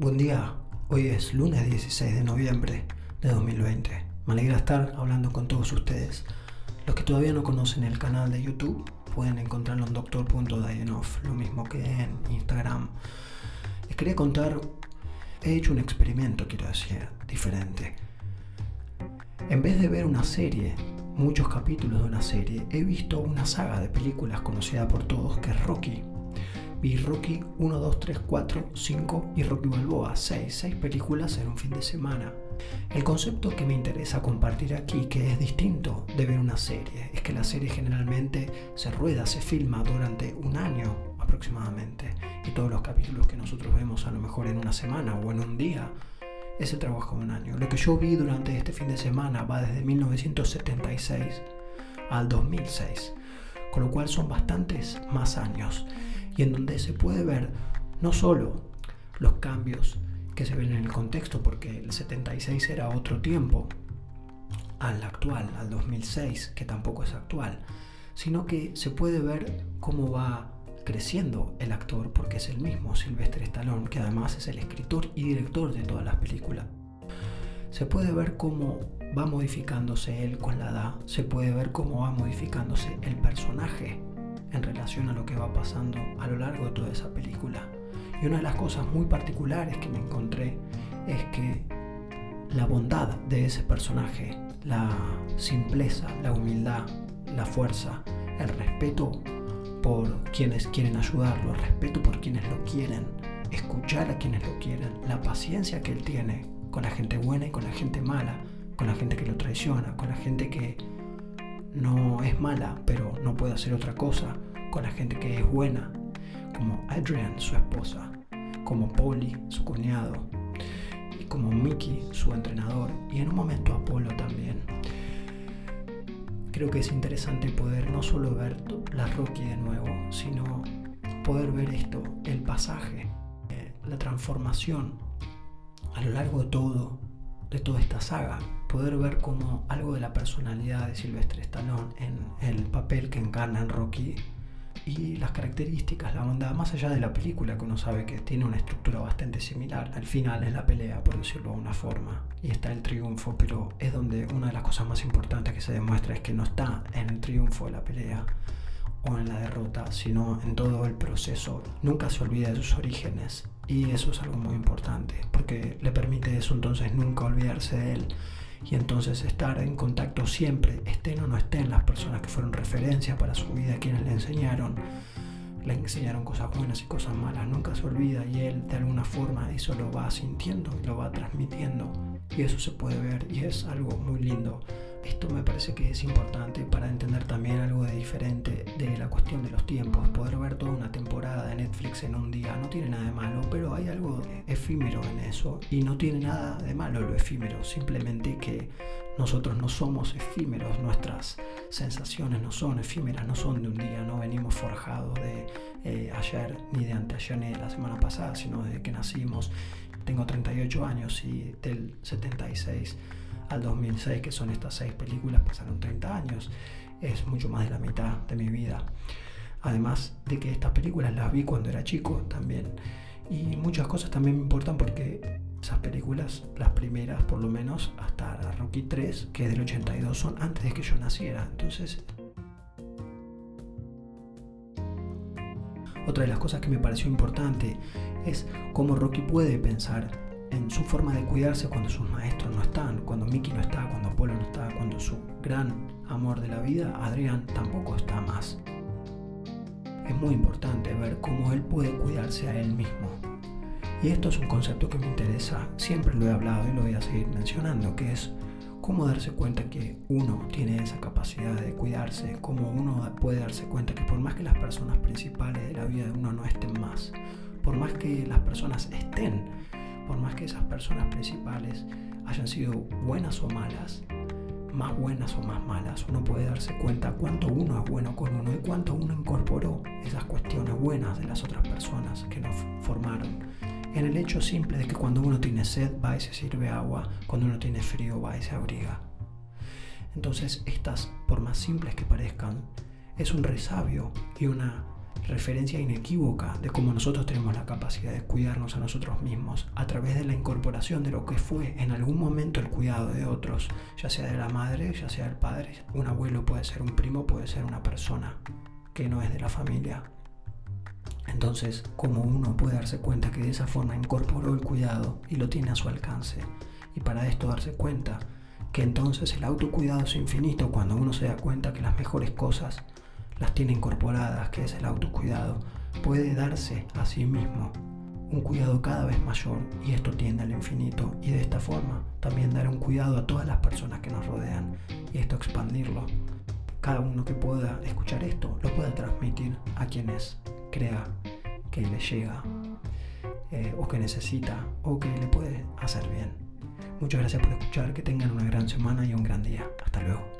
Buen día, hoy es lunes 16 de noviembre de 2020. Me alegra estar hablando con todos ustedes. Los que todavía no conocen el canal de YouTube pueden encontrarlo en doctor.dayenov, lo mismo que en Instagram. Les quería contar, he hecho un experimento, quiero decir, diferente. En vez de ver una serie, muchos capítulos de una serie, he visto una saga de películas conocida por todos que es Rocky Rocky 1, 2, 3, 4, 5 y Rocky Balboa 6, 6 películas en un fin de semana. El concepto que me interesa compartir aquí, que es distinto de ver una serie, es que la serie generalmente se rueda, se filma durante un año aproximadamente. Y todos los capítulos que nosotros vemos a lo mejor en una semana o en un día, ese trabajo de un año. Lo que yo vi durante este fin de semana va desde 1976 al 2006, con lo cual son bastantes más años y en donde se puede ver no solo los cambios que se ven en el contexto, porque el 76 era otro tiempo al actual, al 2006, que tampoco es actual, sino que se puede ver cómo va creciendo el actor, porque es el mismo Sylvester Stallone, que además es el escritor y director de todas las películas. Se puede ver cómo va modificándose él con la edad, se puede ver cómo va modificándose el personaje en relación a lo que va pasando a lo largo de toda esa película. Y una de las cosas muy particulares que me encontré es que la bondad de ese personaje, la simpleza, la humildad, la fuerza, el respeto por quienes quieren ayudarlo, el respeto por quienes lo quieren, escuchar a quienes lo quieren, la paciencia que él tiene con la gente buena y con la gente mala, con la gente que lo traiciona, con la gente que no es mala, pero no puede hacer otra cosa, con la gente que es buena, como Adrian, su esposa, como Polly, su cuñado, y como Mickey, su entrenador, y en un momento Apolo también. Creo que es interesante poder no solo ver la Rocky de nuevo, sino poder ver esto, el pasaje, eh, la transformación a lo largo de todo, de toda esta saga, poder ver como algo de la personalidad de Sylvester Stallone en el papel que encarna en Rocky y las características, la bondad, más allá de la película que uno sabe que tiene una estructura bastante similar, al final es la pelea, por decirlo de una forma, y está el triunfo, pero es donde una de las cosas más importantes que se demuestra es que no está en el triunfo de la pelea o en la derrota, sino en todo el proceso. Nunca se olvida de sus orígenes y eso es algo muy importante, porque le permite eso entonces nunca olvidarse de él y entonces estar en contacto siempre, estén o no estén las personas que fueron referencia para su vida, quienes le enseñaron, le enseñaron cosas buenas y cosas malas, nunca se olvida y él de alguna forma eso lo va sintiendo lo va transmitiendo y eso se puede ver y es algo muy lindo. Esto me parece que es importante para entender también algo de diferente de la cuestión de los tiempos. Poder ver toda una temporada de Netflix en un día no tiene nada de malo, pero hay algo efímero en eso y no tiene nada de malo lo efímero, simplemente que nosotros no somos efímeros, nuestras sensaciones no son efímeras, no son de un día, no venimos forjados de eh, ayer ni de anteayer ni de la semana pasada, sino desde que nacimos. Tengo 38 años y del 76 al 2006, que son estas seis películas, pasaron 30 años. Es mucho más de la mitad de mi vida. Además de que estas películas las vi cuando era chico también. Y muchas cosas también me importan porque esas películas, las primeras por lo menos, hasta la Rocky 3, que es del 82, son antes de que yo naciera. Entonces... Otra de las cosas que me pareció importante es cómo Rocky puede pensar en su forma de cuidarse cuando sus maestros no están, cuando Mickey no está, cuando Apolo no está, cuando su gran amor de la vida, Adrián, tampoco está más. Es muy importante ver cómo él puede cuidarse a él mismo. Y esto es un concepto que me interesa, siempre lo he hablado y lo voy a seguir mencionando, que es cómo darse cuenta que uno tiene esa capacidad de cuidarse, cómo uno puede darse cuenta que por más que las personas principales de la vida de uno no estén más, por más que las personas estén, por más que esas personas principales hayan sido buenas o malas, más buenas o más malas, uno puede darse cuenta cuánto uno es bueno con uno y cuánto uno incorporó esas cuestiones buenas de las otras personas. En el hecho simple de que cuando uno tiene sed va y se sirve agua, cuando uno tiene frío va y se abriga. Entonces estas, por más simples que parezcan, es un resabio y una referencia inequívoca de cómo nosotros tenemos la capacidad de cuidarnos a nosotros mismos a través de la incorporación de lo que fue en algún momento el cuidado de otros, ya sea de la madre, ya sea del padre, un abuelo puede ser un primo, puede ser una persona que no es de la familia. Entonces, como uno puede darse cuenta que de esa forma incorporó el cuidado y lo tiene a su alcance, y para esto darse cuenta que entonces el autocuidado es infinito cuando uno se da cuenta que las mejores cosas las tiene incorporadas, que es el autocuidado, puede darse a sí mismo un cuidado cada vez mayor y esto tiende al infinito y de esta forma también dar un cuidado a todas las personas que nos rodean y esto expandirlo. Cada uno que pueda escuchar esto lo pueda transmitir a quienes crea que le llega eh, o que necesita o que le puede hacer bien. Muchas gracias por escuchar, que tengan una gran semana y un gran día. Hasta luego.